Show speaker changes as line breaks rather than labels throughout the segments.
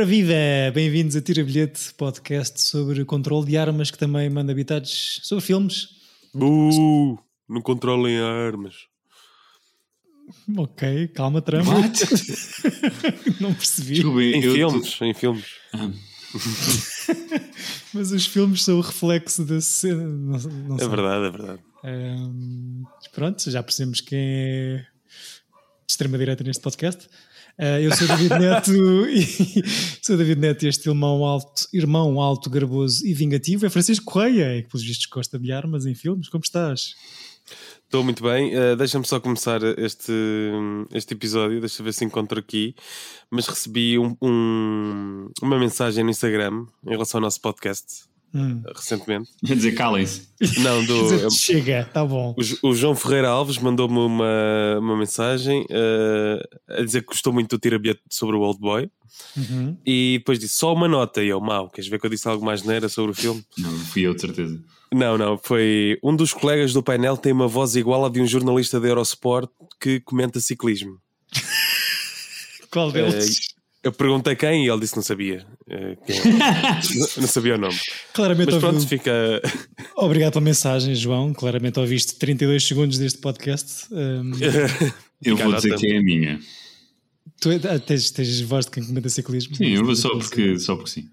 Ora viva! Bem-vindos a Tira Bilhete, podcast sobre controle de armas que também manda habitados sobre filmes.
Uh, não controlem armas.
Ok, calma, trama. Não percebi.
Desculpa,
Em
eu-
filmes, em filmes.
Ah,
Mas os filmes são o reflexo da cena. Não, não
É
sei.
verdade, é verdade.
Ahm, pronto, já percebemos quem é de extrema-direita neste podcast. Ah, eu sou David Neto e sou David Neto este irmão alto, irmão alto, garboso e vingativo é Francisco Correia, que pelos vistos gosta de armas em filmes. Como estás?
Estou muito bem. Uh, Deixa-me só começar este, este episódio. Deixa eu ver se encontro aqui. Mas recebi um- um- uma mensagem no Instagram em relação ao nosso podcast
Hum.
recentemente.
Quer dizer, calem-se.
Não, do.
Chega, tá bom.
O, o João Ferreira Alves mandou-me uma, uma mensagem uh, a dizer que gostou muito do tira-bilhete sobre o Old Boy
Uhum.
e depois disse só uma nota. E eu, mau, queres ver que eu disse algo mais neira sobre o filme?
Não, fui eu, de certeza.
Não, não, foi um dos colegas do painel tem uma voz igual à de um jornalista da Eurosport que comenta ciclismo.
Qual deles?
Eu perguntei quem e ele disse que não sabia. eh, não, sabia o nome.
Claramente
Mas pronto, fica.
Obrigado pela mensagem, João. Claramente ouviste 32 segundos deste podcast. Ahm,
Eu
Fica
vou dizer que é a minha.
tu ah, tens, tens voz de quem comenta ciclismo?
Sim, eu vou só porque, só porque sim.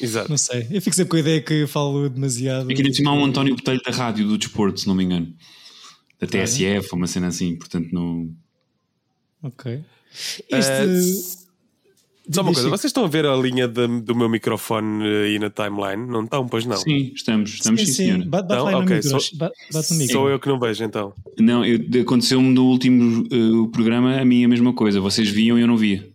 Exato.
Não sei. Eu fico sempre com a ideia que falo demasiado.
Aqui cima há um António Botelho da rádio do desporto, se não me engano. Da TSF, ou uma cena assim, portanto não.
Ok. Este.
Só uma coisa, vocês estão a ver a linha de- do meu microfone aí na timeline? Não estão, pois não?
Sim, estamos, estamos sim,
sim, sim.
senhora.
Bate, bate
Não?
lá no
Ok,
micro.
só-
Bate, bate no micro.
Sou eu que não vejo então.
Não, eu- aconteceu-me no último eh, programa a mim a mesma coisa. Vocês viam e eu não via.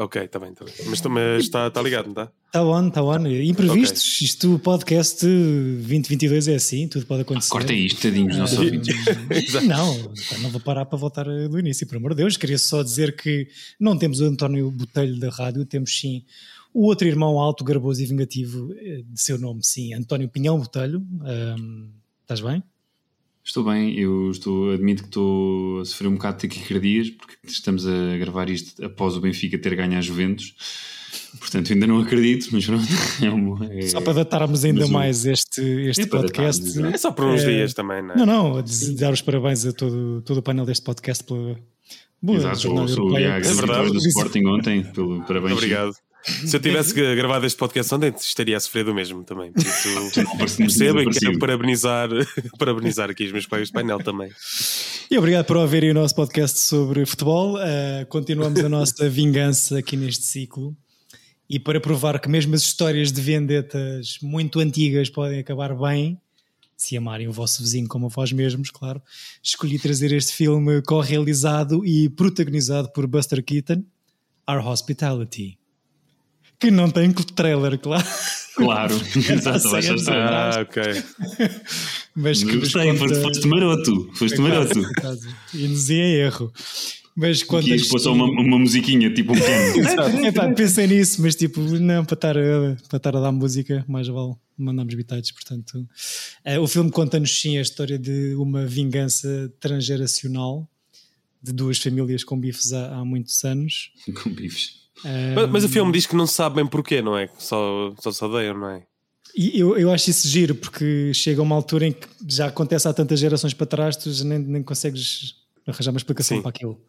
Ok, está bem, está bem. Mas, mas está, está ligado, não está?
Está on, está on. Imprevistos. Isto, o podcast 2022 é assim, tudo pode acontecer.
Corta isto, tadinhos,
Ah,
nossos ouvintes.
Não, não vou parar para voltar do início, por amor de Deus. Queria só dizer que não temos o António Botelho da rádio, temos sim o outro irmão alto, garboso e vingativo eh, de seu nome, sim, António Pinhão Botelho. Ahm, estás bem?
Estou bem, eu estou, admito que estou a sofrer um bocado de taquicardias porque estamos a gravar isto após o Benfica ter ganho a Juventus. Portanto, ainda não acredito, mas pronto. É um- é-
Só para datarmos ainda
o-
mais este, este
É
podcast.
datarmos, exato.
É só por uns
É,
dias também, não é?
Não, não, dar os parabéns a todo, todo o painel deste podcast pela boa
Exato, sou,
jornada
sou
europeia.
É
grande
verdade.
vitória do Sporting ontem. Pelo, parabéns.
Obrigado. Se eu tivesse gravado este podcast ontem, estaria a sofrer do mesmo também. Por isso, que
parecido.
quero parabenizar, parabenizar aqui os meus colegas de painel também.
E obrigado por ouvirem o nosso podcast sobre futebol. Uh, continuamos a nossa vingança aqui neste ciclo. E para provar que mesmo as histórias de vendetas muito antigas podem acabar bem, se amarem o vosso vizinho como a vós mesmos, claro, escolhi trazer este filme co-realizado e protagonizado por Buster Keaton, Our Hospitality. Que não tem trailer, claro.
Claro, exato, vais
é
Ah, ok.
Mas que nos
Gostei,
conta-
foste, foste maroto. Foste maroto.
Induzi em erro. Mas quando
Quis pôr só uma, uma musiquinha, tipo um piano.
Epá, pensei nisso, mas tipo, não, para estar a, para estar a dar música, mais vale mandarmos bitados. Portanto, eh, o filme conta-nos sim a história de uma vingança transgeracional de duas famílias com bifes há, há muitos anos.
Com bifes.
Mas, mas o filme diz que não sabe bem porquê, não é? Só, só se odeiam, não é?
E eu, eu acho isso giro, porque chega uma altura em que já acontece há tantas gerações para trás, tu já nem, nem consegues arranjar uma explicação
Sim.
para aquilo.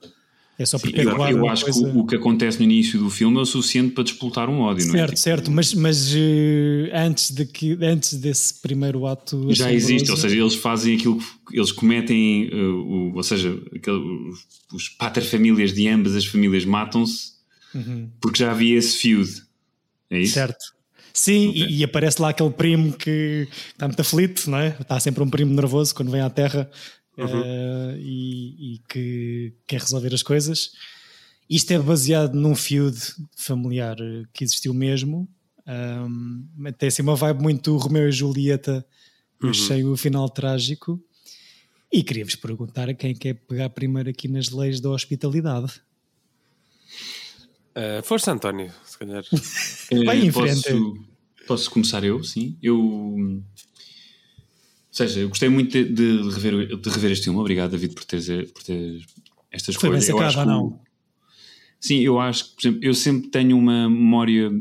É só
Eu,
perpetuar
eu
uma
acho
coisa...
que o, o que acontece no início do filme é o suficiente para despoltar um ódio, não é?
Certo,
Tipo,
certo, mas, mas eh, antes, de que, antes desse primeiro ato.
Já
assombroso-
existe, ou seja, eles fazem aquilo que eles cometem, uh, o, ou seja, aquele, os, os paterfamílias de ambas as famílias matam-se
Uhum.
porque já havia esse feud. É isso?
Certo. Sim,
Ok.
e, e aparece lá aquele primo que está muito aflito, não é? Está sempre um primo nervoso quando vem à Terra eh, e, e que quer resolver as coisas. Isto é baseado num feud familiar que existiu mesmo. Um, tem assim uma vibe muito Romeu e Julieta, eu achei o final trágico. E queria-vos perguntar a quem quer pegar primeiro aqui nas leis da hospitalidade.
Uh, força, António, se calhar.
Eh,
Vai em
posso,
frente.
posso começar eu? Sim. Eu. Ou seja, eu gostei muito de, de rever, de rever este filme. Obrigado, David, por teres, por teres esta
Foi
escolha.
bem
que
ou
o-
não?
Sim, eu acho que, por exemplo, eu sempre tenho uma memória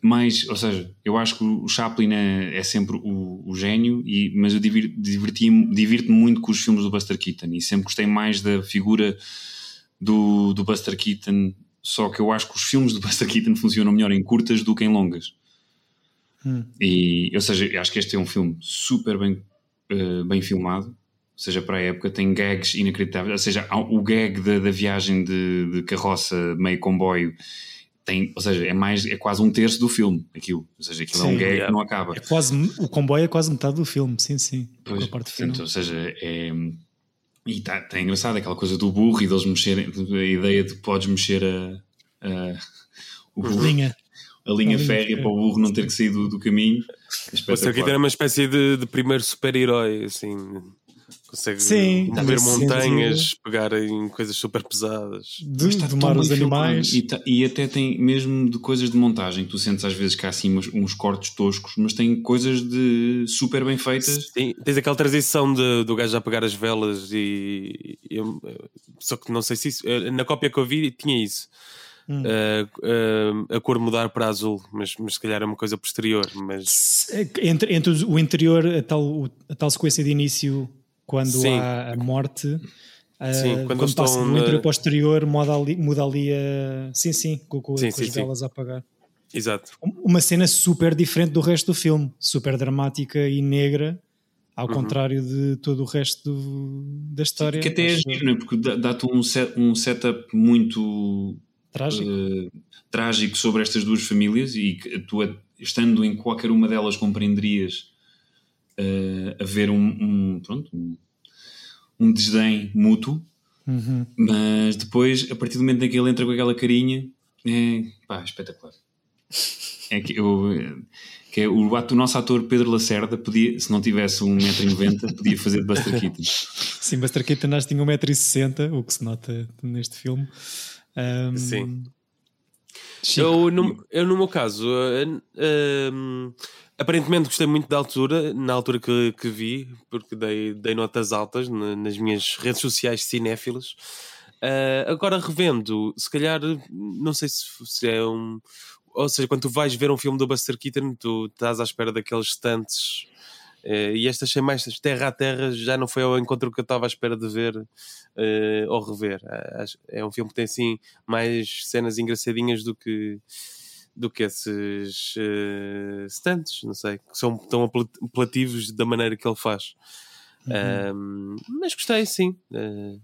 mais, ou seja, eu acho que o Chaplin é, é sempre o, o, gênio, e, mas eu divirto-me divirto muito com os filmes do Buster Keaton e sempre gostei mais da figura do, do Buster Keaton, só que eu acho que os filmes do Buster Keaton funcionam melhor em curtas do que em longas. Hum. E, ou seja, acho que este é um filme super bem, uh, bem filmado, ou seja, para a época tem gags inacreditáveis, ou seja, o gag da, da viagem de, de carroça meio comboio tem, ou seja, é mais, é quase um terço do filme, aquilo. Ou seja, aquilo sim, é um gag é, que não acaba.
É quase, o comboio é quase metade do filme, sim, sim.
Pois, parte portanto, ou seja, é. E está tá engraçado aquela coisa do burro e deles mexerem, a ideia de podes mexer a, a,
o burro, linha.
a linha férrea para o burro não ter que sair do, do caminho.
Você aqui tem uma espécie de, de primeiro super-herói, assim, Consegue Sim, mover montanhas, pegar em coisas super pesadas.
De, está domar os animais.
E, tá, e, até tem mesmo de coisas de montagem. Tu sentes às vezes que há assim uns, uns cortes toscos, mas tem coisas de super bem feitas.
Sim, tens aquela transição de, do gajo a pegar as velas e, e eu, só que não sei se isso. Eh, na cópia que eu vi tinha isso. Hum. Uh, uh, a cor mudar para azul, mas, mas se calhar é uma coisa posterior. Mas...
Entre, entre o interior, a tal, a tal sequência de início quando Sim. há a morte. Sim, quando, quando passa do interior para o exterior, muda ali, muda ali a. Sim, sim, com, com, sim, com sim, as velas a apagar.
Exato.
Uma cena super diferente do resto do filme, super dramática e negra, ao uhum. contrário de todo o resto do, da história.
que até é giro, não é? Porque dá-te um, set, um setup muito
trágico. Uh,
trágico sobre estas duas famílias e que tu, estando em qualquer uma delas, compreenderias uh, haver um, um, pronto, um, um desdém mútuo,
uhum.
mas depois, a partir do momento em que ele entra com aquela carinha, é pá, espetacular. É que, eu, que é o, o nosso ator Pedro Lacerda podia, se não tivesse 1,90m, podia fazer de Buster Keaton.
Sim, Buster Keaton acho que tinha 1,60m, o que se nota neste filme. Um,
Sim. Eu no, eu, no meu caso, uh, uh, Aparentemente gostei muito da altura, na altura que, que vi, porque dei, dei notas altas na, nas minhas redes sociais cinéfilas. Uh, agora revendo, se calhar, não sei se, se, é um. Ou seja, quando tu vais ver um filme do Buster Keaton, tu estás à espera daqueles estantes. Uh, e esta achei mais terra a terra, já não foi ao encontro que eu estava à espera de ver uh, ou rever. é um filme que tem assim mais cenas engraçadinhas do que do que esses uh, stands, não sei, que são tão apelativos da maneira que ele faz. Uhum. Um, mas gostei, sim. Uh,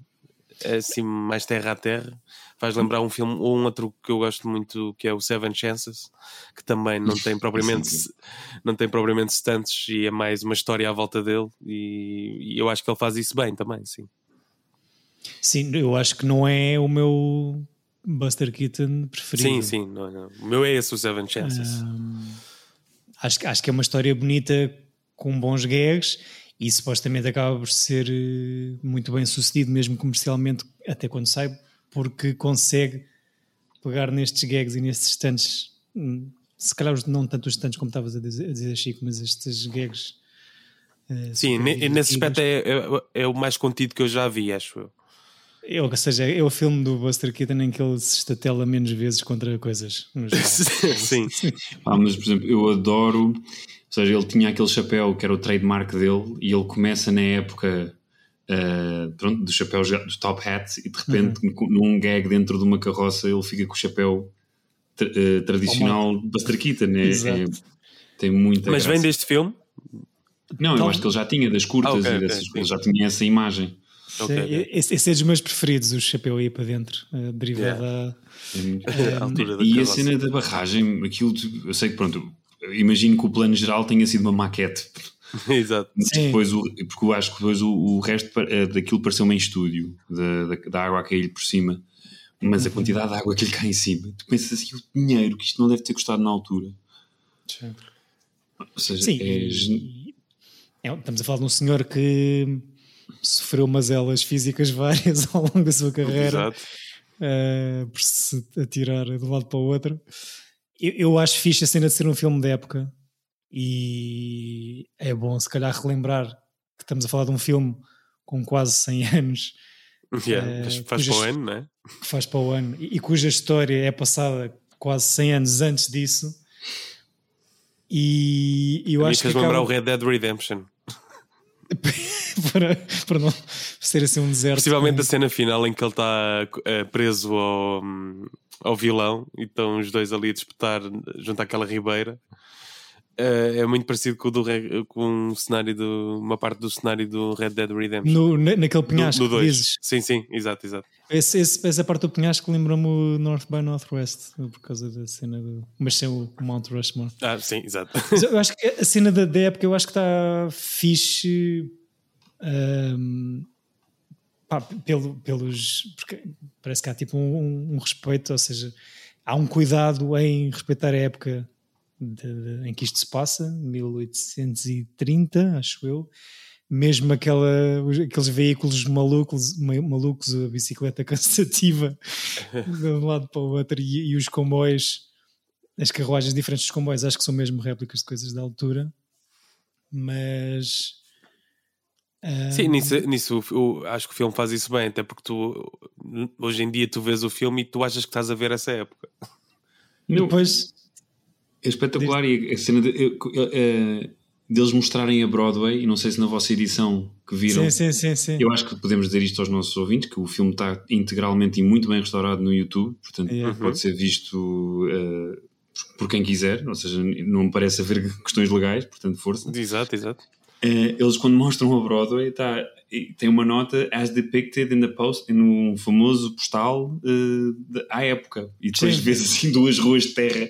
assim, mais terra a terra. Faz lembrar um filme, ou um outro que eu gosto muito, que é o Seven Chances, que também não tem propriamente, não tem propriamente stunts e é mais uma história à volta dele. E, e eu acho que ele faz isso bem também, sim.
Sim, eu acho que não é o meu Buster Keaton preferido.
Sim, sim, não, não. o meu é esse, o Seven Chances. Um,
acho, acho que é uma história bonita com bons gags e supostamente acaba por ser eh, muito bem sucedido, mesmo comercialmente, até quando sai, porque consegue pegar nestes gags e nestes stands, hum, se calhar não tanto os stands como estavas a dizer, a dizer, Chico, mas estes gags.
Uh, Sim, nesse aspecto é, é, é, o mais contido que eu já vi, acho eu.
É, ou seja, é o filme do Buster Keaton em que ele se estatela menos vezes contra coisas.
Sim.
ah, mas, por exemplo, eu adoro. Ou seja, ele tinha aquele chapéu que era o trademark dele e ele começa na época uh, pronto, do chapéu do top hat e de repente, uhum. num gag dentro de uma carroça, ele fica com o chapéu tra uh, tradicional oh, Buster Keaton. É, é, tem muita
Mas graça. vem deste filme?
Não, eu acho que ele já tinha das curtas ah, okay, e dessas okay, coisas, já tinha essa imagem.
Okay, esse, esse, é dos meus preferidos, o chapéu aí para dentro, uh, derivado yeah.
a, a altura da E a cena da barragem, aquilo, eu sei que pronto, imagino que o plano geral tenha sido uma maquete.
Exato.
Depois o, porque eu acho que depois o, o resto uh, daquilo pareceu em estúdio, da, da, da, água a cair por cima, mas a quantidade de água que lhe cai em cima, tu pensas assim, o dinheiro que isto não deve ter custado na altura.
Sim.
Ou seja, Sim,
é... É, estamos a falar de um senhor que sofreu mazelas físicas várias ao longo da sua carreira uh, por se atirar de um lado para o outro. Eu, eu, acho fixe a cena de ser um filme de época e é bom se calhar relembrar que estamos a falar de um filme com quase 100 anos
Yeah, mas faz
cujas-
para o ano, não é?
faz para o ano e, e cuja história é passada quase 100 anos antes disso. E, eu acho que
fez lembrar
acaba-
o Red Dead Redemption.
para, para não ser assim um deserto.
Possivelmente a cena final em que ele está eh, preso ao, ao vilão e estão os dois ali a disputar junto àquela ribeira. Eh, é muito parecido com, o do, com um cenário do, uma parte do cenário do Red Dead Redemption.
no, na- naquele penhasco
no
que
dois.
dizes.
Sim, sim, exato, exato.
Esse, esse- essa parte do penhasco lembra-me o North by Northwest por causa da cena do. Mas sem o Mount Rushmore.
Ah, sim, exato.
Mas eu acho que a cena da, da época eu acho que está fixe ahm, pá, pelo, pelos. Porque parece que há tipo um, um respeito, ou seja, há um cuidado em respeitar a época de- de- em que isto se passa, 1830, acho eu. Mesmo aquela, aqueles veículos malucos, ma- malucos, a bicicleta cansativa de um lado para o outro e, e os comboios as carruagens diferentes dos comboios acho que são mesmo réplicas de coisas da altura, mas ah,
Sim, nisso, nisso o- o- acho que o filme faz isso bem, até porque tu hoje em dia tu vês o filme e tu achas que estás a ver essa época.
Não,
depois
É espetacular e a cena de, eh, deles mostrarem a Broadway, e não sei se na vossa edição que viram,
sim, sim, sim, sim.
eu acho que podemos dizer isto aos nossos ouvintes, que o filme está integralmente e muito bem restaurado no YouTube, portanto
Yeah.
pode ser visto eh, por quem quiser, ou seja, não me parece haver questões legais, portanto força.
Exato, exato.
Eh, eles quando mostram a Broadway tá, tem uma nota as depicted in the post no famoso postal eh, de- à época e depois vês assim duas ruas de terra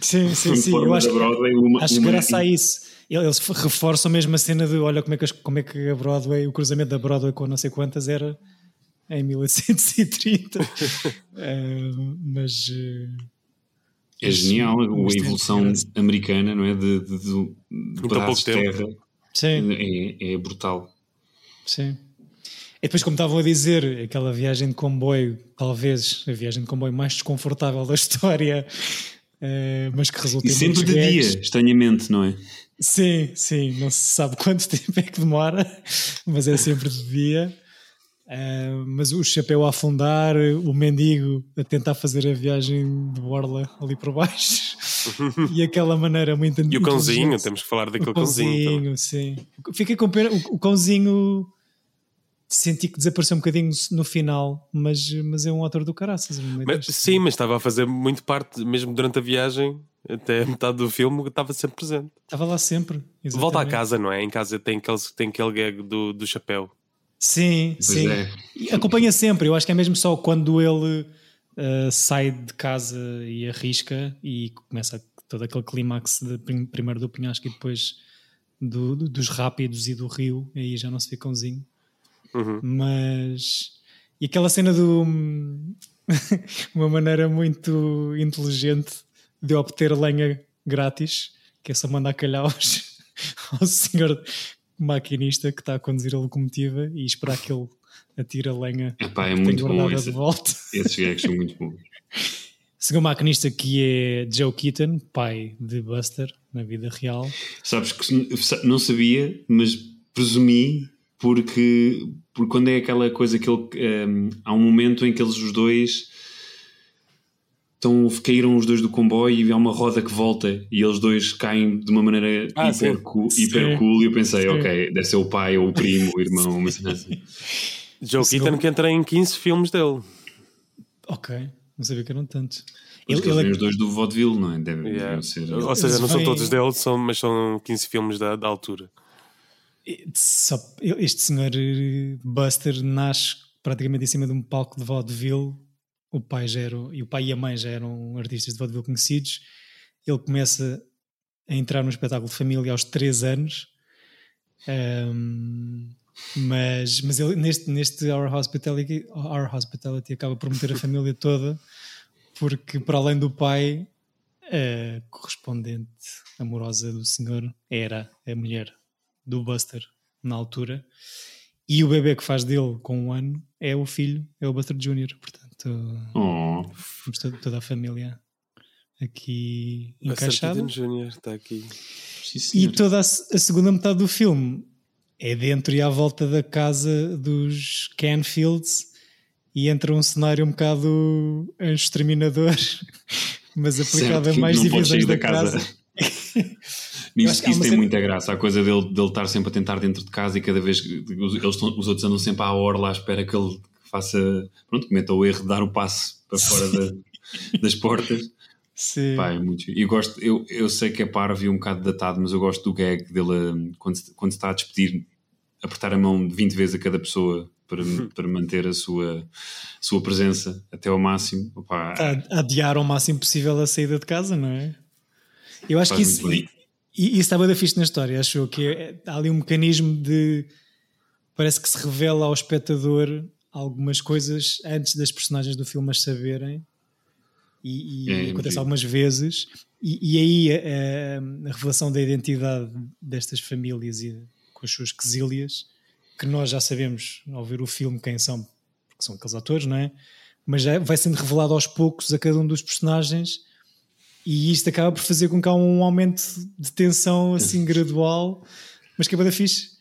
sim, sim, sim. Eu acho
Broadway uma,
acho que
uma-
graças a isso eles reforçam mesmo a cena de olha como é que, como é que a Broadway, o cruzamento da Broadway com não sei quantas era em 1830. Ah, mas eh,
é genial a evolução americana não é de, de, de, de pedaços terra
sim.
é, é brutal
Sim. E depois, como estavam a dizer, aquela viagem de comboio, talvez a viagem de comboio mais desconfortável da história, eh, mas que resulta
e
em
sempre de
gags.
dia estranhamente não é
Sim, sim, não se sabe quanto tempo é que demora, mas é sempre de dia. Ah, mas o chapéu a afundar, o mendigo a tentar fazer a viagem de borla ali por baixo, e aquela maneira muito
E o cãozinho, temos que falar daquele
O
cãozinho.
cãozinho, sim. Fiquei com pena. O, o cãozinho senti que desapareceu um bocadinho no final, mas, mas é um autor do caraças.
Mas, sim, mas estava a fazer muito parte, mesmo durante a viagem, até metade do filme, estava sempre presente.
Estava lá sempre.
Volta à
exatamente.
casa, não é? Em casa tem aquele, tem aquele gag do, do chapéu.
Sim,
pois
sim.
é
E Acompanha sempre. Eu acho que é mesmo só quando ele uh, sai de casa e arrisca e começa todo aquele clímax de prim- primeiro do penhasco e depois do- do- dos rápidos e do rio. Aí já não se vê cãozinho.
Uhum.
Mas. E aquela cena do. uma maneira muito inteligente de obter lenha grátis, que é só mandar calhaus ao senhor maquinista que está a conduzir a locomotiva e esperar que ele atire a lenha
Epá, é muito bom esse,
de volta.
esses gags são muito bons
Segundo o maquinista que é Joe Keaton, pai de Buster na vida real.
Sabes que não sabia, mas presumi porque, porque quando é aquela coisa que ele. ehm, há um momento em que eles os dois estão, caíram os dois do comboio e há uma roda que volta e eles dois caem de uma maneira
Ah,
hiper, cool, hiper cool e eu pensei,
Sim.
ok, deve ser o pai ou o primo, o irmão, mas assim.
Joe Keaton
não-
que entra em 15 filmes dele.
Ok, não sabia que eram tantos.
Ele,
Ele, ele-
os dois do vaudeville, não é? Devem,
Yeah.
ser.
Ou seja, não são todos dele, são, mas são 15 filmes da, da altura.
Só- este senhor eh, Buster nasce praticamente em cima de um palco de vaudeville. O pai já era, e o pai e a mãe já eram artistas de vaudeville conhecidos. Ele começa a entrar no espetáculo de família aos 3 anos. Ahm, mas mas ele, neste, neste Our, Hospitality, Our Hospitality acaba por meter a família toda, porque para além do pai, a correspondente amorosa do senhor era a mulher do Buster na altura. E o bebê que faz dele com um ano é o filho, é o Buster Jr. Portanto,
Oh,
temos toda, toda a família aqui
Buster
encaixada.
Keaton Jr. está aqui.
sim,
E toda a, a segunda metade do filme é dentro e à volta da casa dos Canfields e entra um cenário um bocado exterminador, mas aplicado
Certo,
a mais divisões da
da casa.
casa.
Isso
uma
tem muita graça. A coisa dele, dele estar sempre a tentar dentro de casa e cada vez que os, eles estão- os outros andam sempre à orla à espera que ele faça, pronto, cometa o erro de dar o passo para fora da- das portas.
Sim.
Pá, é muito. Eu gosto, eu, eu sei que é parvo e um bocado datado, mas eu gosto do gag dele hum, quando, se- quando está a despedir, apertar a mão 20 vezes a cada pessoa para, para manter a sua, sua presença até ao máximo. Opá,
a adiar ao máximo possível a saída de casa, não é? Eu acho que isso. E, e isso estava da fixe na história, acho que é, há ali um mecanismo de parece que se revela ao espectador algumas coisas antes das personagens do filme as saberem e, e
É,
acontece
imagino.
algumas vezes e, e aí a, a revelação da identidade destas famílias e com as suas quesílias que nós já sabemos ao ver o filme quem são, porque são aqueles atores, não é? Mas já vai sendo revelado aos poucos a cada um dos personagens e isto acaba por fazer com que há um aumento de tensão assim gradual, mas que é bada fixe.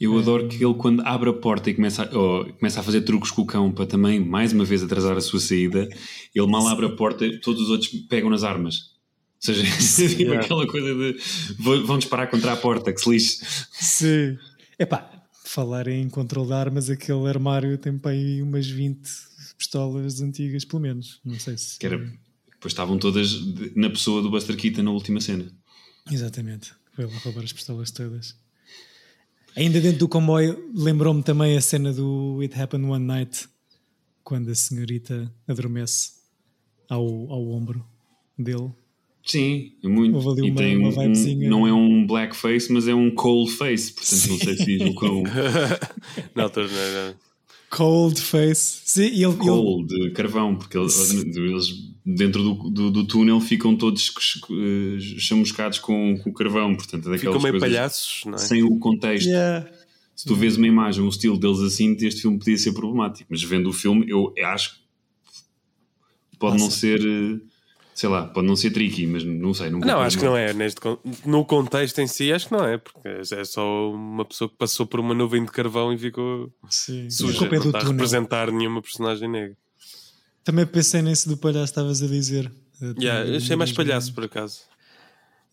Eu adoro que ele, quando abre a porta e começa a, oh, começa a fazer truques com o cão para também, mais uma vez, atrasar a sua saída, ele mal abre a porta, todos os outros pegam nas armas. Ou seja, tipo
Yeah.
aquela coisa de vão vão disparar contra a porta, que se lixe.
Sim. Epá, falar em controle de armas, aquele armário tem para aí umas 20 pistolas antigas, pelo menos. Não sei se.
Que era, depois estavam todas na pessoa do Buster Keaton na última cena.
Exatamente. Foi lá roubar as pistolas todas. Ainda dentro do comboio, lembrou-me também a cena do It Happened One Night, quando a senhorita adormece ao, ao ombro dele.
Sim, é muito.
Houve ali
e
uma-
tem
uma
um-
vibezinha.
não é um blackface, mas é um cold face. Portanto, não sei se diz o
altura não era.
Cold face. Sim, ele, ele,
coal de carvão, porque eles, eles dentro do, do, do túnel ficam todos eh, chamuscados com, com o carvão. Portanto, é daquelas
Ficam meio
coisas
palhaços, não é?
sem o contexto.
Yeah.
Se tu vês uma imagem, um estilo deles assim, este filme podia ser problemático. Mas vendo o filme, eu acho que pode não ser, eh, sei lá, pode não ser tricky, mas não sei. Não,
acho que não é. Neste, no contexto em si, acho que não é, porque é só uma pessoa que passou por uma nuvem de carvão e ficou
Sim.
suja.
é
Não está a representar nenhuma personagem negra.
Também pensei nesse do palhaço, estavas a dizer.
Yeah, eu achei mais palhaço, por acaso.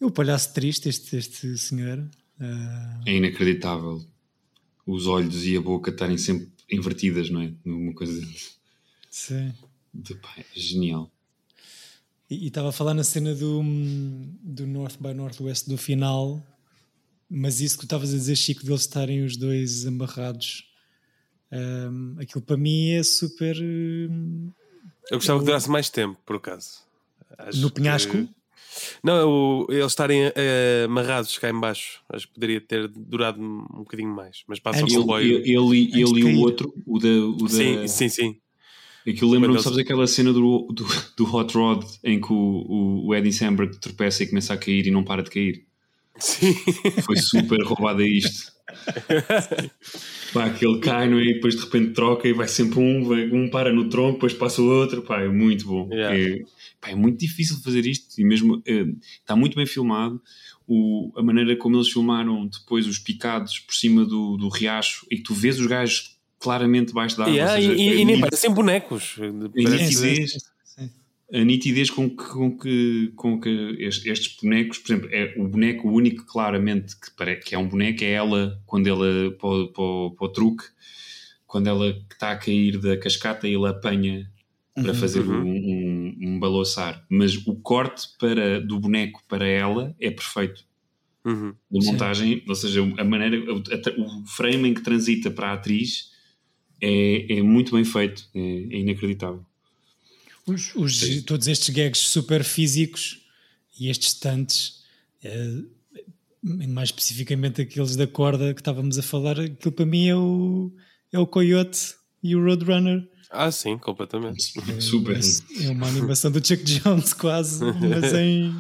O palhaço triste, este, este senhor. Ah,
É inacreditável os olhos e a boca estarem sempre invertidas, não é? Uma coisa
sim.
de, pá, é genial.
E estava a falar na cena do, do North by Northwest do final, mas isso que tu estavas a dizer, Chico, deles estarem os dois amarrados, ahm, aquilo para mim é super. hum,
Eu gostava que durasse mais tempo, por acaso. Acho
No
que-
penhasco?
Não, o- eles estarem eh, amarrados cá em baixo. Acho que poderia ter durado um bocadinho mais. Mas passa o comboio.
ele, ele, ele e o outro, o da. O da
Sim, sim, sim.
Aquilo lembra-me,
Quando
sabes
eles-
aquela cena do, do, do Hot Rod em que o, o, Eddie Samberg tropeça e começa a cair e não para de cair?
Sim.
Foi super roubado a isto. Pá, que ele cai, não é? E depois de repente troca e vai sempre um, vai- um para no tronco, depois passa o outro. Pá, é muito bom.
Yeah.
É, pá, é muito difícil fazer isto e mesmo eh, está muito bem filmado. O, a maneira como eles filmaram depois os picados por cima do, do riacho e que tu vês os gajos claramente debaixo da água.
Yeah,
seja,
e, e-
é
nem parecem bonecos. Parece-
sim.
a nitidez com que, com que, com que es- estes bonecos, por exemplo, é o boneco único claramente que, pare- que é um boneco, é ela quando ela para, o- para, o- para o truque, quando ela está a cair da cascata e ele apanha para fazer
Uhum.
um, um, um balouçar. Mas o corte para, do boneco para ela é perfeito.
Uhum.
Da
Sim.
montagem, ou seja, a maneira, o, a- o frame em que transita para a atriz é, é muito bem feito, é, é inacreditável.
Os, os- todos estes gags super físicos e estes stunts, eh, mais especificamente aqueles da corda que estávamos a falar, aquilo para mim é o, é o Coyote e o Roadrunner.
Ah, sim, completamente.
Super.
É, é uma animação do Chuck Jones quase, mas em,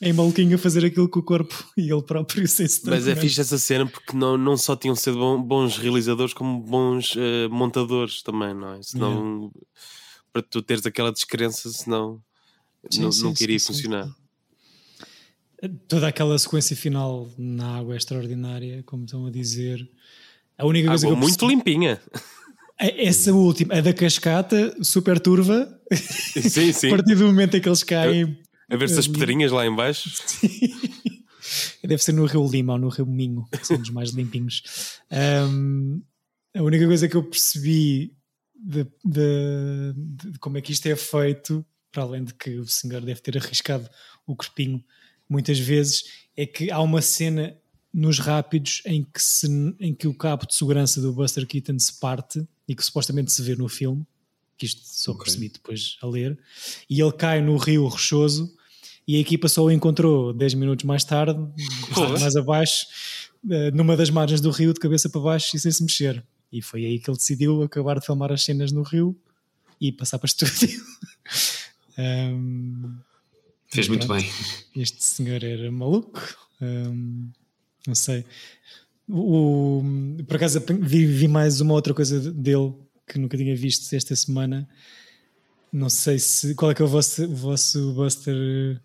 em maluquinho a fazer aquilo com o corpo e ele próprio sem se
Mas é fixe essa cena porque não, não só tinham sido bons realizadores, como bons eh, montadores também, não é? Senão, para tu teres aquela descrença, senão
Sim,
não,
sim,
não queria
sim.
funcionar.
Toda aquela sequência final na água é extraordinária, como estão a dizer. A única coisa
Água
que eu
muito
percebi-
limpinha.
Essa última, a da cascata, super turva.
Sim, sim.
a partir do momento em que eles caem.
A ver se as pedrinhas lá em baixo.
Deve ser no Rio Lima ou no Rio Minho, que são os mais limpinhos. Um, a única coisa que eu percebi de, de, de, como é que isto é feito, para além de que o senhor deve ter arriscado o corpinho muitas vezes, é que há uma cena nos rápidos em que, se, em que o cabo de segurança do Buster Keaton se parte e que supostamente se vê no filme, que isto só okay. percebi depois a ler, e ele cai no rio rochoso e a equipa só o encontrou 10 minutos mais tarde, mais abaixo, eh, numa das margens do rio, de cabeça para baixo e sem se mexer. E foi aí que ele decidiu acabar de filmar as cenas no rio e passar para estúdio. um,
Fez muito pronto, bem.
Este senhor era maluco. Um, não sei. O, por acaso vi, vi, mais uma outra coisa dele que nunca tinha visto esta semana. Não sei se. Qual é que é o vosso, o vosso Buster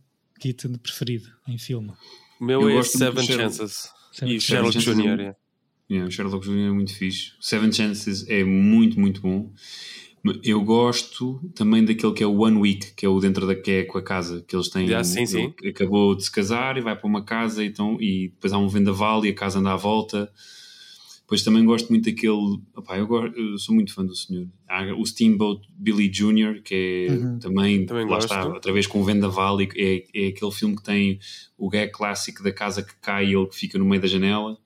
Keaton preferido em filme?
O meu Eu é Seven Chances. Seven e Sherlock Jr.
Yeah, o Sherlock Jr. é muito fixe. Seven Chances é muito, muito bom. Eu gosto também daquele que é o One Week, que é o dentro da que é com a casa, que eles têm.
Yeah, sim, sim.
Acabou de se casar e vai para uma casa então, e depois há um vendaval e a casa anda à volta. Depois também gosto muito daquele. Opá, eu, gosto, eu, sou muito fã do senhor. Há o Steamboat Billy Jr., que é uhum. também, também, lá gosto. está, outra vez com o vendaval, e é, é aquele filme que tem o gag clássico da casa que cai e ele que fica no meio da janela.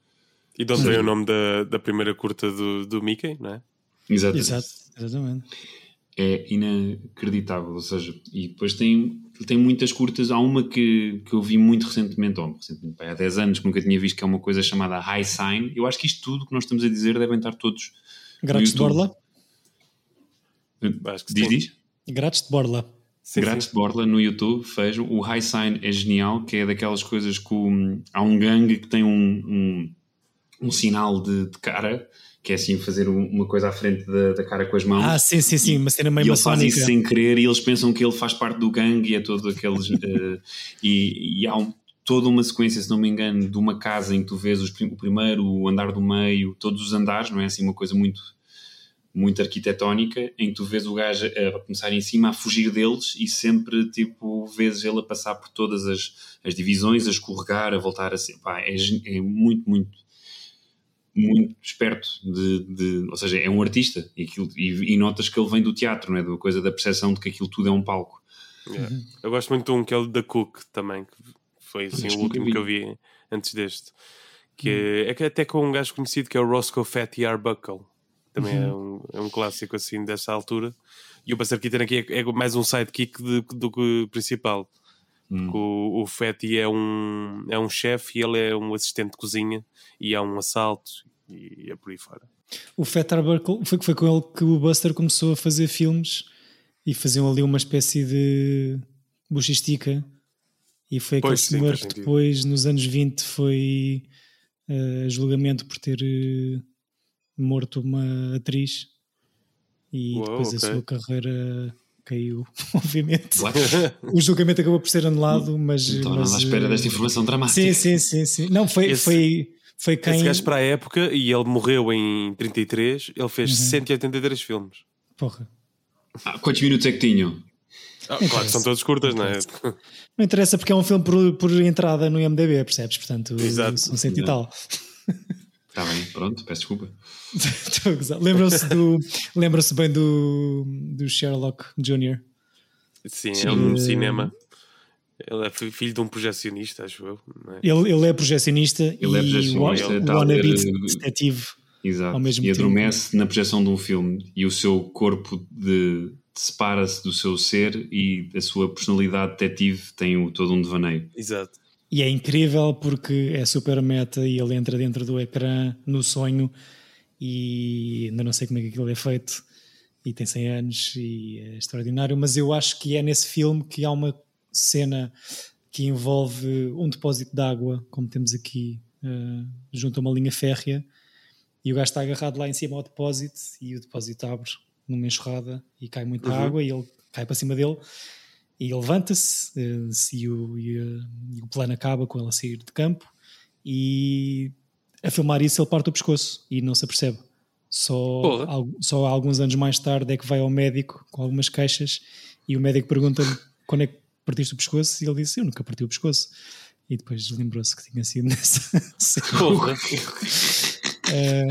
E de onde vem o nome da, da primeira curta do, do Mickey, não é?
Exatamente.
Exato, exatamente.
É inacreditável, ou seja, e depois tem, tem muitas curtas. Há uma que, que eu vi muito recentemente, ou recentemente, há 10 anos, que nunca tinha visto, que é uma coisa chamada High Sign. Eu acho que isto tudo que nós estamos a dizer devem estar todos.
Grátis de Borla?
Acho que diz, diz?
Grátis de Borla.
Sim, Grátis sim. de Borla no YouTube, vejam. O High Sign é genial, que é daquelas coisas que um, há um gangue que tem um, um um sinal de, de, cara, que é assim fazer uma coisa à frente da, da cara com as mãos.
Ah, sim, sim, sim, uma cena meio
e
maçónica.
ele faz isso sem querer e eles pensam que ele faz parte do gangue e é todo aqueles. uh, e, e, há um, toda uma sequência, se não me engano, de uma casa em que tu vês os, o primeiro, o andar do meio, todos os andares, não é assim uma coisa muito muito arquitetónica, em que tu vês o gajo a começar em cima a fugir deles e sempre tipo vês ele a passar por todas as, as divisões, a escorregar, a voltar a ser. Pá, é, é muito, muito muito esperto de, de, ou seja, é um artista e, aquilo, e, e, notas que ele vem do teatro, não é? Da coisa da percepção de que aquilo tudo é um palco.
Yeah. Uhum. Eu gosto muito de um que é o da Cook também, que foi assim, o último que eu vi antes deste. Que uhum. é, é que até com um gajo conhecido que é o Roscoe Fatty Arbuckle. Também é uhum. é, um, é um clássico assim dessa altura. E o Buster Keaton aqui é, é mais um sidekick de, do que o principal. Hum. O, o Fatty é um, é um chefe e ele é um assistente de cozinha e há um assalto e é por aí fora.
O Fat Arbuckle foi, foi com ele que o Buster começou a fazer filmes e faziam ali uma espécie de buchistica e foi aquele senhor que depois nos anos 20 foi uh, julgamento por ter uh, morto uma atriz e Uou, depois okay. a sua carreira caiu, obviamente. o julgamento acabou por ser anulado, mas.
Então,
mas,
à espera desta informação dramática.
Sim, sim, sim. sim. Não, foi, Esse... foi, foi quem.
Esse gajo para a época, e ele morreu em 33, ele fez uhum. 183 filmes.
Porra.
Ah, quantos minutos é que tinham?
Ah, claro que são todos curtas, não, é?
Não interessa porque é um filme por, por entrada no IMDB, percebes? Portanto, Exato. são cento e tal.
Está bem, pronto, peço desculpa.
Lembram-se do, lembram bem do, do Sherlock Jr.
Sim, Sim. ele no cinema. Ele é filho de um projecionista, acho eu. É?
Ele, ele é projecionista
ele é projecionista,
e o wannabe detetive
Exato. ao mesmo e tempo. E adormece na projeção de um filme e o seu corpo de, separa-se do seu ser e a sua personalidade detetive tem o, todo um devaneio.
Exato.
E é incrível porque é super meta e ele entra dentro do ecrã no sonho e ainda não sei como é que aquilo é feito e tem 100 anos e é extraordinário, mas eu acho que é nesse filme que há uma cena que envolve um depósito de água, como temos aqui, uh, junto a uma linha férrea, e o gajo está agarrado lá em cima ao depósito e o depósito abre numa enxurrada e cai muita uhum. água e ele cai para cima dele e levanta-se uh, e, o, e, uh, e, o, plano acaba com ele a sair de campo e a filmar isso ele parte o pescoço e não se apercebe. Só, al- só alguns anos mais tarde é que vai ao médico com algumas queixas e o médico pergunta-lhe quando é que partiste o pescoço e ele disse: Eu nunca parti o pescoço. E depois lembrou-se que tinha sido nessa.
Porra.
Eh,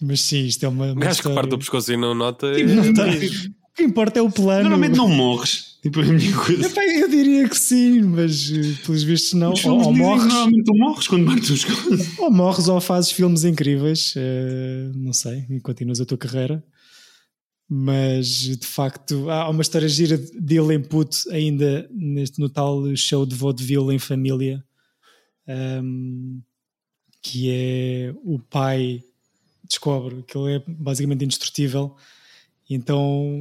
mas sim, isto é uma.
Um gajo que parte o pescoço e não nota. é-
Não O que importa é o plano.
Normalmente não morres. Tipo, é a minha coisa.
Epá, eu diria que sim, mas eh, pelos vistos não. Ou, ou morres,
Normalmente tu morres quando partes os coisas.
ou morres ou fazes filmes incríveis, eh, não sei, e continuas a tua carreira. Mas de facto há uma história gira dele em puto ainda neste, no tal show de vaudeville em família, ehm, que é o pai descobre que ele é basicamente indestrutível. Então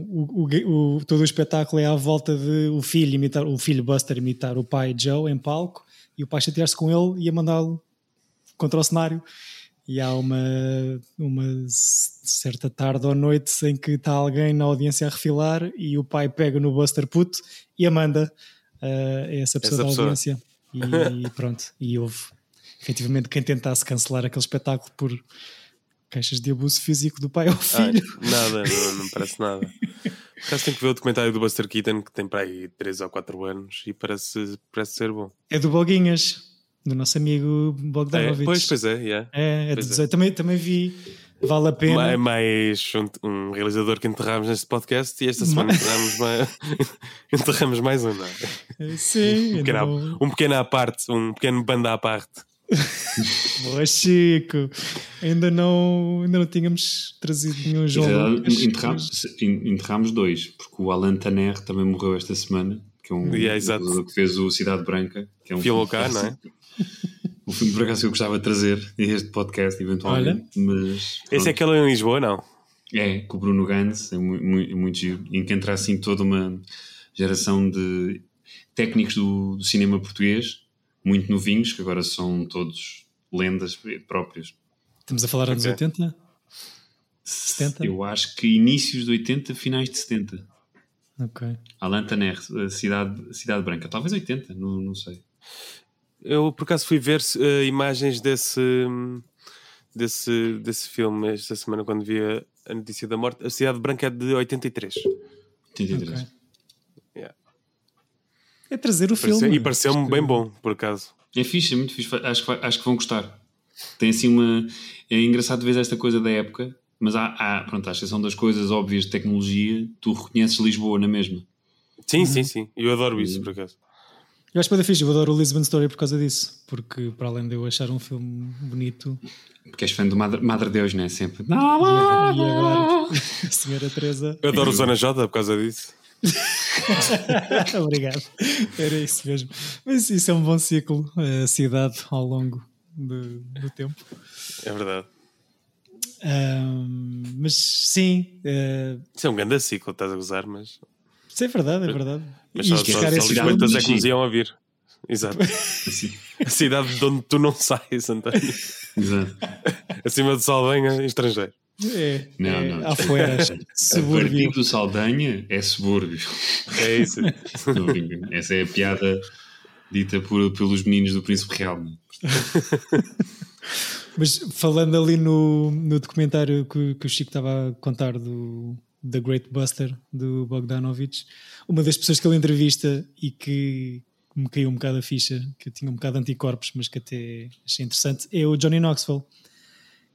o, o- o- todo o espetáculo é à volta de o filho imitar o filho Buster imitar o pai Joe em palco e o pai chatear-se com ele e a mandá-lo contra o cenário. E há uma, uma certa tarde ou noite em que está alguém na audiência a refilar e o pai pega no Buster puto e a manda uh, a essa pessoa
Essa
da
pessoa.
audiência. E pronto, e houve efetivamente quem tentasse cancelar aquele espetáculo por queixas de abuso físico do pai ao
Ai,
filho.
nada, não, não parece nada. Por acaso tenho que ver o documentário do Buster Keaton que tem para aí 3 ou 4 anos e parece, parece ser bom.
É do Boguinhas, do nosso amigo
É,
Bogdanovich.
pois, pois é, yeah.
É, é de
Pois é.
18. Também, também vi. Vale a pena.
É mais um, um realizador que enterramos neste podcast e esta semana enterramos mais, enterramos mais um, não é?
Sim,
Um pequeno,
não-
um pequeno à parte, um pequeno banda à parte.
Boa, Chico. Ainda não, ainda não tínhamos trazido nenhum João
Na
Lucas.
verdade, enterramos, en- enterramos dois, porque o Alan Taner também morreu esta semana, que é um
Yeah, exato.
que fez o Cidade Branca, que é um filme
cá, não é?
Um filme por acaso que eu gostava de trazer este podcast, eventualmente. Mas
Esse é aquele em Lisboa, não?
É, com o Bruno Gantz, é muito, muito, muito giro, em que entra assim toda uma geração de técnicos do, do cinema português, muito novinhos, que agora são todos lendas próprias.
Estamos a falar anos
Ok.
80? 70?
Eu acho que inícios de 80, finais de 70.
Ok.
Alan Taner, a Cidade, Cidade Branca, talvez 80, não, não sei.
Eu por acaso fui ver eh, imagens desse, desse, desse filme esta semana quando vi a, notícia da morte. A Cidade Branca é de 83.
83.
Ok. É trazer o
Pareceu-
filme.
e pareceu-me bem bom, por acaso.
É fixe, é muito fixe. Acho que, acho que vão gostar. Tem assim uma. É engraçado ver esta coisa da época, mas há, há pronto, à exceção das coisas óbvias de tecnologia, tu reconheces Lisboa na mesma.
Sim,
Uhum.
sim, sim. Eu adoro isso, por acaso.
Eu acho que fixe. Eu adoro o Lisbon Story por causa disso. Porque, para além de eu achar um filme bonito,
Porque és fã do Madre, Madre Deus, não é? Sempre.
e agora a Senhora Teresa.
Eu adoro o Zona J por causa disso.
Obrigado. Era isso mesmo. Mas isso é um bom ciclo, a cidade ao longo do, do tempo.
É verdade.
Ahm, mas sim, eh,
Isso é um grande ciclo, estás a gozar, mas.
isso é verdade, é verdade.
Mas
E
só, só, só Lisboetas é que nos iam ouvir. Exato. A cidade de onde tu não sais, António.
Exato.
Acima de Saldanha, estrangeiro.
É,
Não,
é
não.
afueras,
A partir
subúrbio.
do Saldanha é subúrbio.
É isso.
Essa é a piada dita por, pelos meninos do Príncipe Real. é?
Mas falando ali no, no documentário que, que o Chico estava a contar do The Great Buster do Bogdanovich, uma das pessoas que ele entrevista e que me caiu um bocado a ficha, que eu tinha um bocado de anticorpos, mas que até achei interessante, é o Johnny Knoxville,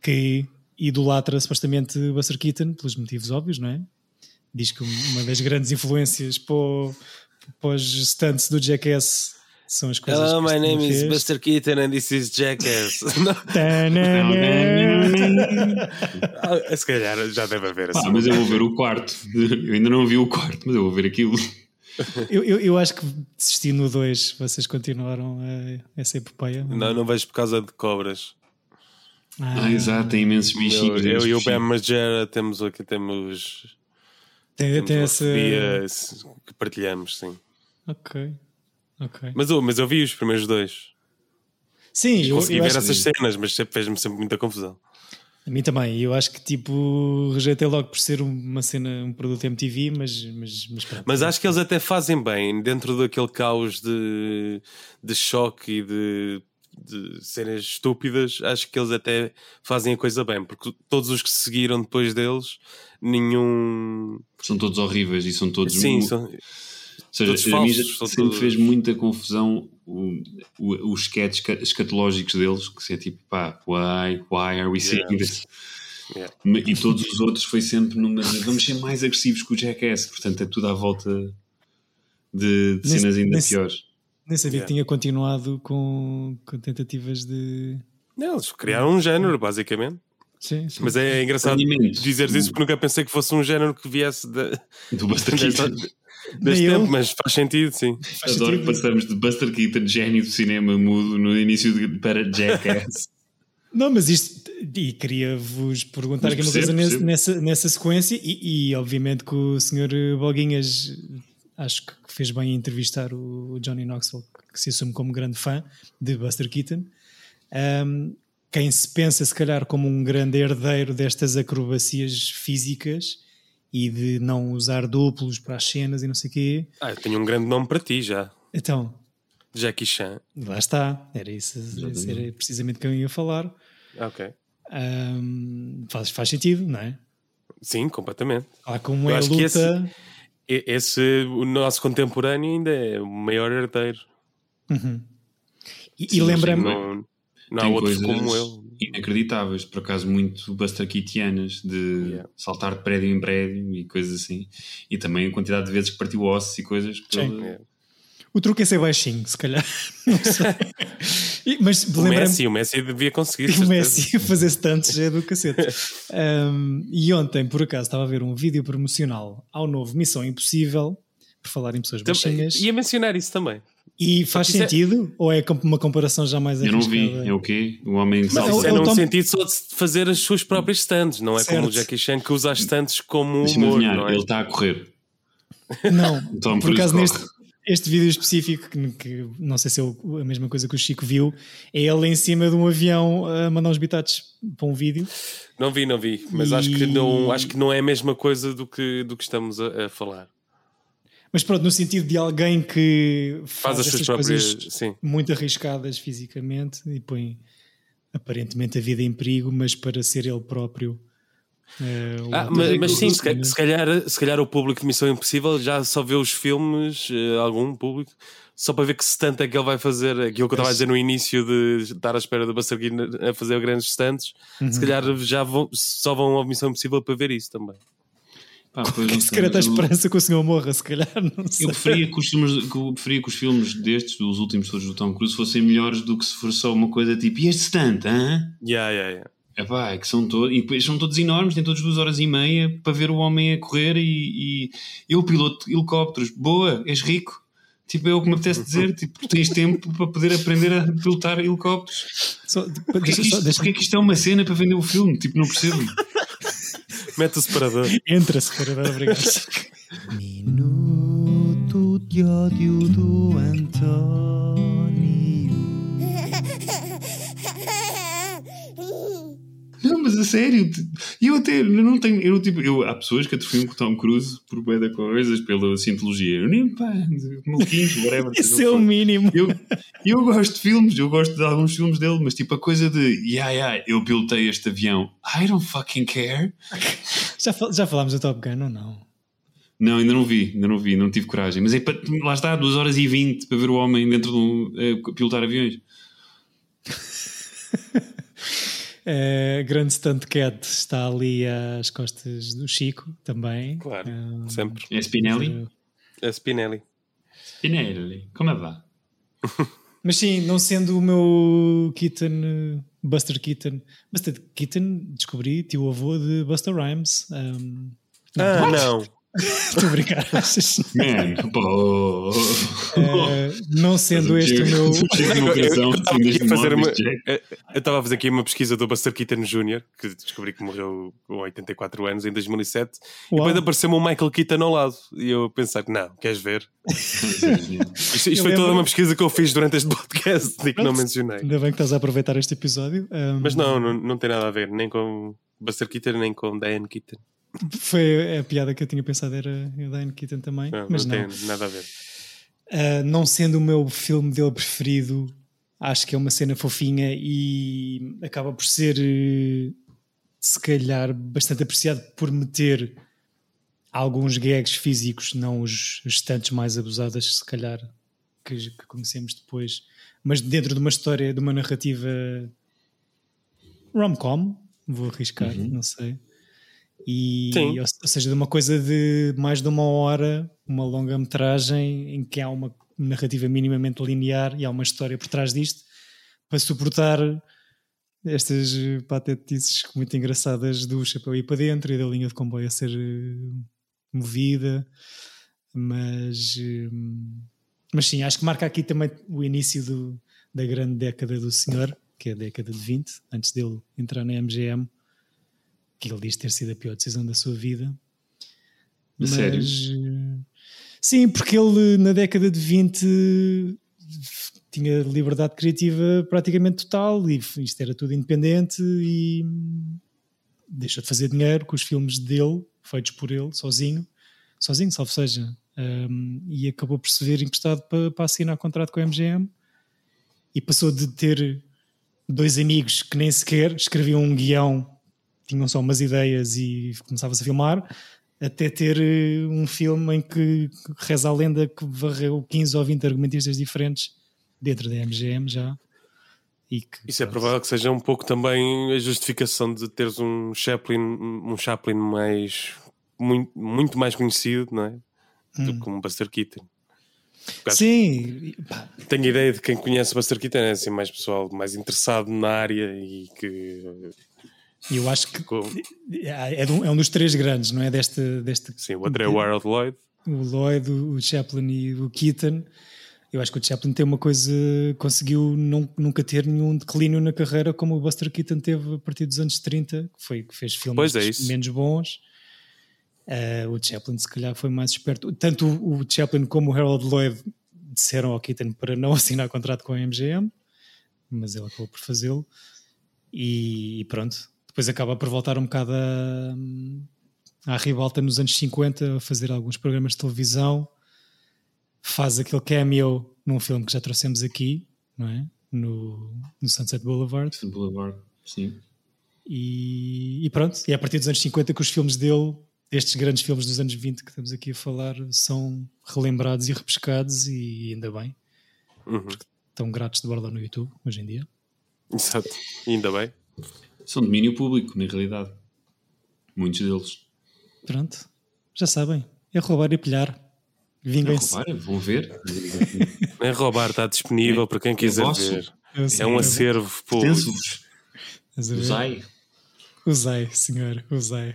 que idolatra supostamente Buster Keaton, pelos motivos óbvios, não é? Diz que uma das grandes influências para, o- para os stunts do Jackass são as coisas
Hello,
que
my name is
fez.
Buster Keaton and this is Jackass. Ah, Se calhar já deve haver assim.
Pá, mas eu vou ver o quarto. Eu ainda não vi o quarto, mas eu vou ver aquilo.
Eu, eu, eu acho que desisti no 2, vocês continuaram a, essa epopeia.
Não, não vejo por causa de cobras.
Ah, exato, tem imensos
Eu,
bichinhos.
eu
imensos
e o Ben. Majera temos aqui temos,
tem,
temos
tem essa.
esse- que partilhamos, sim.
Ok. Ok.
Mas eu, mas eu vi os primeiros dois.
Sim, eu,
Consegui
eu
ver
acho
essas cenas, mas sempre fez-me sempre muita confusão.
A mim também. Eu acho que tipo rejeitei logo por ser uma cena, um produto MTV, mas, mas, mas.
Mas acho que eles até fazem bem dentro daquele caos de, de choque e de de cenas estúpidas, acho que eles até fazem a coisa bem, porque todos os que seguiram depois deles, nenhum.
São todos horríveis e são todos.
Sim,
mu-
são,
Ou seja,
todos
mim
falsos,
sempre
todos-
fez muita confusão o, o, os sketches esca- escatológicos deles, que é tipo, pá, why, why are we seeing
Yeah.
this?
Yeah.
E todos os outros foi sempre numa vamos ser mais agressivos que o Jackass, portanto é tudo à volta de, de cenas ainda
nem-
piores.
Nem sabia
Yeah.
que tinha continuado com, com tentativas de.
Não, eles criaram um género, basicamente.
Sim, sim.
Mas é engraçado dizeres isso porque nunca pensei que fosse um género que viesse da,
Do Buster Keaton.
deste
eu.
tempo, mas faz sentido, sim.
Faz
Adoro que
sentido.
passamos de Buster Keaton, gênio do cinema mudo, no início de, para Jackass.
Não, mas isto. E queria-vos perguntar aqui uma coisa nessa, nessa sequência, e, e obviamente que o senhor Boguinhas acho que fez bem em entrevistar o Johnny Knoxville, que se assume como grande fã de Buster Keaton. Um, quem se pensa, se calhar, como um grande herdeiro destas acrobacias físicas e de não usar duplos para as cenas e não sei o quê.
Ah, eu tenho um grande nome para ti já.
Então,
Jackie Chan.
lá está. Era isso, esse era precisamente o que eu ia falar.
Ah, Ok.
Um, faz, faz sentido, não é?
Sim, completamente.
Lá como
Eu
é a luta.
E- Esse, o nosso contemporâneo ainda é o maior herdeiro.
Uhum. E,
Sim,
e lembra-me.
Não, não há
Tem
outros como ele.
inacreditáveis, por acaso muito Buster Keatianas, de
Yeah.
saltar de prédio em prédio e coisas assim. E também a quantidade de vezes que partiu ossos e coisas. pela-
É.
O truque é ser baixinho, se calhar. Não sei. E- Mas
O. Messi, o Messi devia conseguir.
O. Messi a fazer stunts é do cacete. Um, e ontem, por acaso, estava a ver um vídeo promocional ao novo Missão Impossível, por falar em pessoas
Também-
baixinhas.
Ia mencionar isso também.
E faz
Isso é-
sentido? Ou é uma comparação já mais
Eu não vi. É o quê? O homem
Mas
Não,
isso é
eu
num sentido só de fazer as suas próprias stands, não é como o
Certo.
Jackie Chan que usa as stands como um humor, é?
ele está a correr.
Não,
Tom
por acaso
corre.
neste este vídeo específico, que, não sei se é a mesma coisa que o Chico viu, é ele em cima de um avião a mandar uns bitados para um vídeo.
Não vi, não vi, mas
E-
acho, que não, acho que não é a mesma coisa do que, do que estamos a, a falar.
Mas pronto, no sentido de alguém que
Faz
faz,
as suas próprias.
coisas
Sim.
muito arriscadas fisicamente e põe aparentemente a vida em perigo, mas para ser ele próprio. O
Ah, mas, mas sim, se, se calhar, se calhar o público de Missão Impossível já só vê os filmes, eh, algum público, só para ver que stunt é que ele vai fazer. Aquilo que eu estava a dizer no início de estar à espera do Buster Keaton a fazer grandes stunts,
Uhum.
se calhar já vão, só vão ao Missão Impossível para ver isso também.
Pá, pois não
Se
sei,
calhar está a
eu-
esperança que o senhor morra, se calhar, não sei.
Eu preferia que, os filmes, eu preferia que os filmes destes, dos últimos todos do Tom Cruise, fossem melhores do que se for só uma coisa tipo, e este stunt, hã?
Yeah, yeah, yeah.
Epá, é que são todos, e depois são todos enormes, têm todos duas horas e meia para ver o homem a correr e, e eu piloto helicópteros, boa, és rico. Tipo, é o que me apetece dizer, tipo, tu tens tempo para poder aprender a pilotar helicópteros.
Só,
Porquê
deixa,
que,
só,
isto,
deixa,
porquê que isto é uma cena para vender o filme? Tipo, não percebo.
Mete o separador.
Entra-se, para obrigado.
Minuto de ódio do António.
Mas a sério, t- eu até eu não tenho. Eu, tipo, eu, há pessoas que atrofiam com o Tom Cruise por bué de coisas, pela cientologia. Eu nem pá, maluquinhos, whatever.
Isso é o mínimo.
Eu, eu gosto de filmes, eu gosto de alguns filmes dele, mas tipo a coisa de yeah, yeah, eu pilotei este avião, I don't fucking care.
Já, fal- já falámos do Top Gun ou não?
Não, ainda não vi, ainda não vi, não tive coragem. Mas é para, lá está, 2 horas e 20 para ver o homem dentro de um. eh, pilotar aviões.
A grande stunt cat está ali às costas do Chico também.
Claro,
Ah,
sempre.
É Spinelli?
A Spinelli.
Spinelli, como é lá?
Mas sim, não sendo o meu eh, Buster Keaton. Buster Keaton, descobri, tio avô de Buster Rhymes. Um,
Ah, não.
Estou a brincar.
Man, pô.
Eh, não sendo este o meu.
Eu- estava aqui a fazer uma-
Jack.
eu- eu estava a fazer aqui uma pesquisa do Buster Keaton Jr., que descobri que morreu com 84 anos em 2007, e
Uau.
depois apareceu-me o Michael Keaton ao lado. E eu pensei, não, queres ver? Isto, isto foi toda
lembro-
uma pesquisa que eu fiz durante este podcast e que não mencionei.
Ainda bem que estás a aproveitar este episódio. Um,
Mas não, não, não tem nada a ver, nem com Buster Keaton, nem com Diane Keaton.
Foi a piada que eu tinha pensado, era a Diane Keaton também.
Não,
mas
não
não.
tem nada a ver.
Uh, não sendo o meu filme dele preferido, Acho que é uma cena fofinha e acaba por ser, se calhar, bastante apreciado por meter alguns gags físicos, não os estantes mais abusadas, se calhar, que, que conhecemos depois, mas dentro de uma história, de uma narrativa rom-com, vou arriscar, não sei. E,
Sim.
ou, seja, de uma coisa de mais de uma hora, uma longa-metragem em que há uma narrativa minimamente linear e há uma história por trás disto para suportar estas patetices muito engraçadas do chapéu ir para dentro e da linha de comboio a ser eh, movida. Mas, eh, mas sim, acho que marca aqui também o início do- da grande década do senhor, que é a década de 20, antes dele entrar na MGM, que ele diz ter sido a pior decisão da sua vida.
A sério?
eh, Sim, porque ele na década de 20 tinha liberdade criativa praticamente total e isto era tudo independente e deixou de fazer dinheiro com os filmes dele, feitos por ele, sozinho, sozinho, salvo seja, um, e acabou por se ver emprestado para, para assinar contrato com a MGM e passou de ter dois amigos que nem sequer escreviam um guião, tinham só umas ideias e começava-se a filmar, até ter eh, um filme em que reza a lenda que varreu 15 ou 20 argumentistas diferentes dentro da MGM já. E que,
Isso é provável que seja um pouco também a justificação de teres um Chaplin, um Chaplin mais muito, muito mais conhecido, não é? Do que um Buster Keaton.
Sim,
Tenho a ideia de quem conhece Buster Keaton é assim mais pessoal, mais interessado na área e que
eu acho que
ficou-
é, de um, é um dos três grandes, não é? Deste, deste
sim, o outro é o Harold Lloyd.
o Lloyd, o Chaplin e o Keaton. Eu acho que o Chaplin tem uma coisa, conseguiu não, nunca ter nenhum declínio na carreira como o Buster Keaton teve a partir dos anos 30, que foi que fez filmes
é
menos bons. Eh, o Chaplin, se calhar, foi mais esperto. Tanto o, o Chaplin como o Harold Lloyd disseram ao Keaton para não assinar contrato com a MGM, mas ele acabou por fazê-lo. E, e pronto, depois acaba por voltar um bocado a, à ribalta nos anos 50, a fazer alguns programas de televisão. Faz aquele cameo num filme que já trouxemos aqui, não é? No, no Sunset Boulevard.
Boulevard, sim.
E, e pronto, e é a partir dos anos 50 que os filmes dele, estes grandes filmes dos anos 20 que estamos aqui a falar, são relembrados e repescados, e ainda bem.
Uhum.
Estão gratos de borda no YouTube hoje em dia.
Exato. E ainda bem.
São domínio público, na realidade. Muitos deles.
Pronto, já sabem, é roubar e pilhar.
A
Vinguem-se.
roubar, vão ver.
Nem roubar, está disponível para quem quiser ver. É um acervo público.
Usai.
Usei, senhor, usei.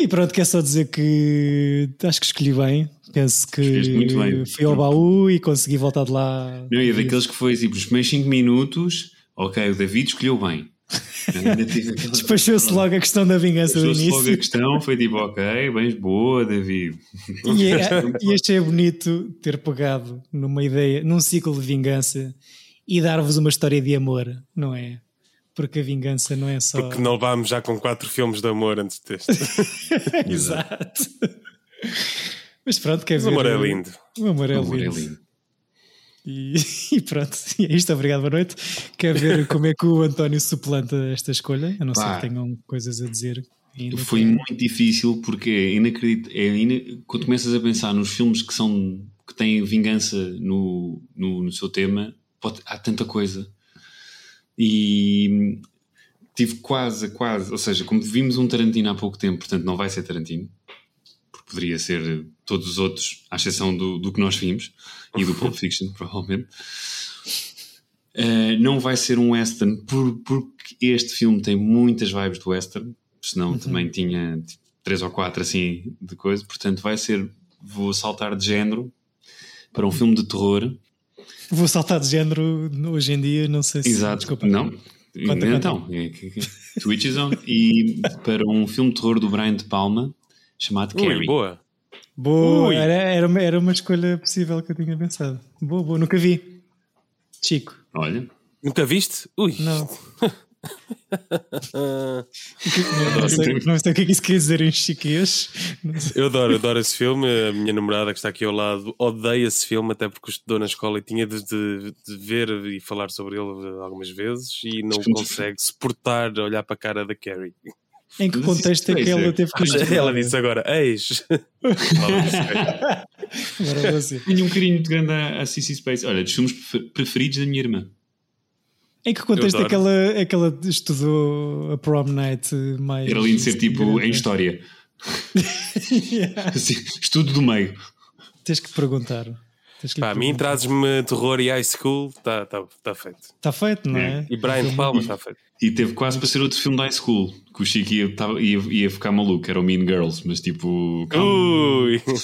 e pronto, quer só dizer que acho que escolhi bem. Penso que
bem.
fui ao baú e consegui voltar de lá.
Não, e é daqueles que foi tipo, os primeiros 5 minutos, ok, o David escolheu bem.
Despachou-se logo a questão da vingança do
Despachou-se logo a
início.
questão, foi tipo, ok, bens boa, David.
E, é- e achei bonito ter pegado numa ideia, num ciclo de vingança e dar-vos uma história de amor, não é? Porque a vingança não é só.
Porque não vamos já com quatro filmes de amor antes deste.
Exato. Mas pronto, quer ver.
o amor é lindo.
O amor é
O amor é
lindo. E, e pronto, e é isto, obrigado, boa noite. Quer ver como é que o António suplanta esta escolha? A não ser
Pá.
que tenham coisas a dizer. ainda.
Foi muito difícil porque é inacreditável. É ina- Quando começas a pensar nos filmes que são que têm vingança no, no, no seu tema, pode- há tanta coisa. E tive quase, quase, ou seja, como vimos um Tarantino há pouco tempo, portanto não vai ser Tarantino, poderia ser todos os outros, à exceção do, do que nós vimos e do Pulp Fiction, provavelmente. Uh, não vai ser um western por- porque este filme tem muitas vibes do western, senão também tinha tipo, três ou quatro assim de coisa, portanto vai ser vou saltar de género para um filme de terror.
Vou saltar de género hoje em dia, não sei se.
exato,
Desculpa.
não.
Conta,
então é, que- Twitch is on. E para um filme de terror do Brian De Palma chamado
Ui,
Carrie
boa.
Boa, era, era, uma, era uma escolha possível que eu tinha pensado. Boa, boa, nunca vi. Chico,
olha,
Nunca viste? Ui.
não.
Ah,
Não sei, não sei o que é que isso quer dizer em chiquês. Não.
Eu adoro, adoro esse filme. A minha namorada que está aqui ao lado odeia esse filme, até porque estudou na escola e tinha de, de- de ver e falar sobre ele algumas vezes e não consegue suportar olhar para a cara da Carrie.
Em que contexto é que
é
ela teve que estudar?
Ela disse agora, eis.
Agora você.
Tenho um carinho muito grande à, à Cissy Space. Olha, dos filmes prefer- preferidos da minha irmã.
Em que contexto é que, ela, é que ela estudou a prom night mais.
Era lindo ser tipo em história.
Yeah.
Assim, estudo do meio.
Tens que perguntar. Tens que lhe
Pá, a mim trazes-me terror e high school, está tá, tá feito.
Está feito, não é?
E Brian De Palma está feito.
E teve quase para ser outro filme da high school. Que o Chico ia, tava- ia, ia ficar maluco. Era o Mean Girls. Mas tipo.
Ui!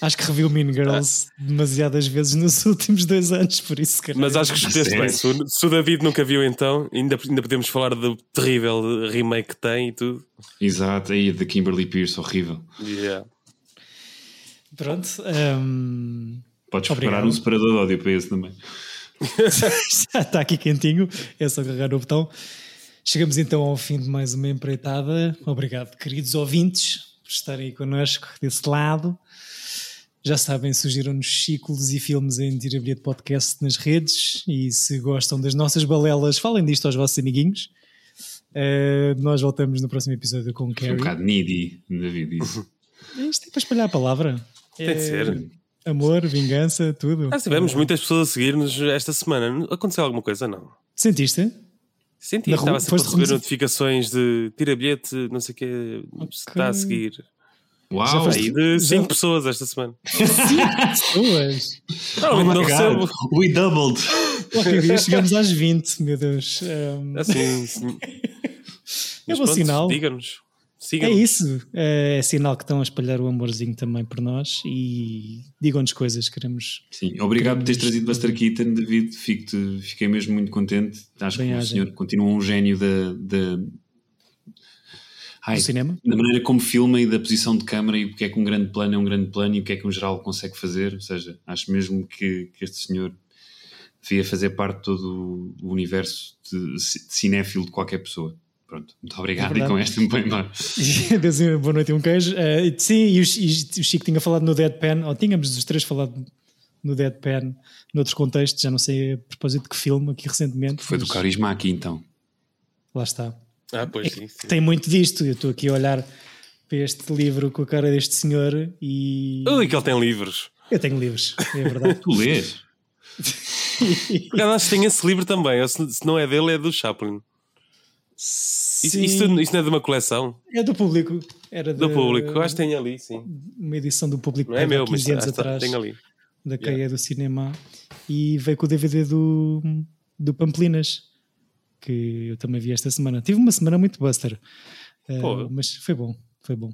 Acho que reviu Mean Girls demasiadas vezes nos últimos dois anos, por isso que
Mas acho que escolheste bem. Se o, se o David nunca viu, então, ainda, ainda podemos falar do terrível remake que tem e tudo.
Exato. Aí da Kimberly Pierce, horrível.
Yeah.
Pronto. hum,
Podes
Obrigado.
preparar um separador de ódio para esse também.
Já está aqui quentinho, é só carregar no botão. Chegamos então ao fim de mais uma empreitada. Obrigado, queridos ouvintes, por estarem aí connosco desse lado. Já sabem, sugiram-nos ciclos e filmes em Tira Bilhete Podcast nas redes e se gostam das nossas balelas, falem disto aos vossos amiguinhos. Eh, nós voltamos no próximo episódio com o
Foi um
Carrie.
bocado needy, David. Isso.
Isto é para espalhar a palavra.
Tem de
É
ser.
Amor, vingança, tudo.
Ah, tivemos muitas pessoas a seguir-nos esta semana. Aconteceu alguma coisa? Não.
Sentiste?
Senti,
Na
estava sempre a receber notificações de tira bilhete, não sei o quê, se está a seguir.
Uau!
foste-
Aí de
já-
5 pessoas esta semana.
Pessoas.
Normalmente
Oh
não recebo.
God, we doubled!
Qualquer dia chegamos às 20, meu Deus. Um,
Assim, sim. Mas
bom
pronto,
sinal.
Diga-nos.
É
Siga-nos.
isso. É, sinal que estão a espalhar o amorzinho também por nós e digam-nos coisas, queremos.
Sim, obrigado por teres trazido Buster Keaton, David. Fico-te- fiquei mesmo muito contente. Acho que o senhor continua um gênio da. da... Ai,
No cinema?
da maneira como filma e da posição de câmara e o que é que um grande plano é um grande plano e o que é que um geral consegue fazer. Ou seja, acho mesmo que, que este senhor devia fazer parte de todo o universo de, de cinéfilo de qualquer pessoa. Pronto, muito obrigado.
É
e com esta me põe embora.
Deus, boa noite e um queijo. Eh, sim, e o, e o Chico tinha falado no Deadpan, ou tínhamos os três falado no Deadpan, noutros contextos, já não sei a propósito de que filme, aqui recentemente.
Foi do
mas
carisma aqui então.
Lá está.
Ah, pois sim. sim.
Que tem muito disto. Eu estou aqui a olhar para este livro com a cara deste senhor e.
Ui, que ele tem livros.
Eu tenho livros, é verdade.
Tu lês?
Porque eu acho que tem esse livro também. se não é dele, é do Chaplin. Isso,
Sim,
isso, isso não é de uma coleção?
é do público. Era
Do
de-
público. Eu acho que tem ali, sim.
Uma edição do público
Não é
há
meu,
15
mas
anos
está-
atrás,
tem ali.
da caia do cinema. E veio com o DVD do, do Pamplinas, que eu também vi esta semana. Tive uma semana muito buster,
Pô.
mas foi bom, foi bom.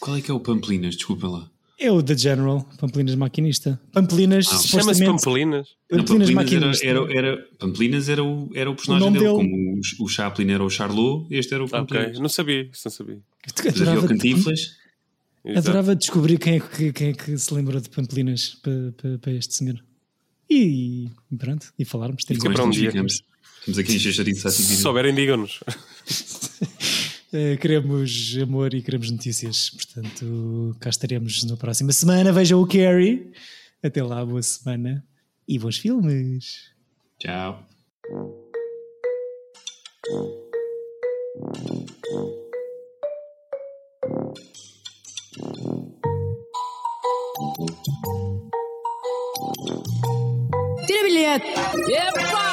Qual é que é o Pamplinas? Desculpa lá.
É o The General, Pamplinas Maquinista. Pamplinas,
Ah,
Chama-se
supostamente.
Pampelinas.
Não,
Pamplinas Maquinista.
era, era, era- Pamplinas era o, era o personagem
O
dele,
dele.
como o, o Chaplin era o Charlot, este era o
Ah, ok. Não sabia. Isso não sabia.
Havia
Adorava,
o Cantinflas.
Adorava descobrir quem é, que, quem é que se lembrou de Pamplinas para, para, para este senhor. E, e pronto, e falarmos. Tem
Com
para um dia.
ficamos. Estamos aqui em
Se souberem, digam-nos.
Eh, queremos amor e queremos notícias. Portanto, cá estaremos na próxima semana. Vejam o Carrie. Até lá, boa semana e bons filmes.
Tchau.
Tira bilhete. Epa!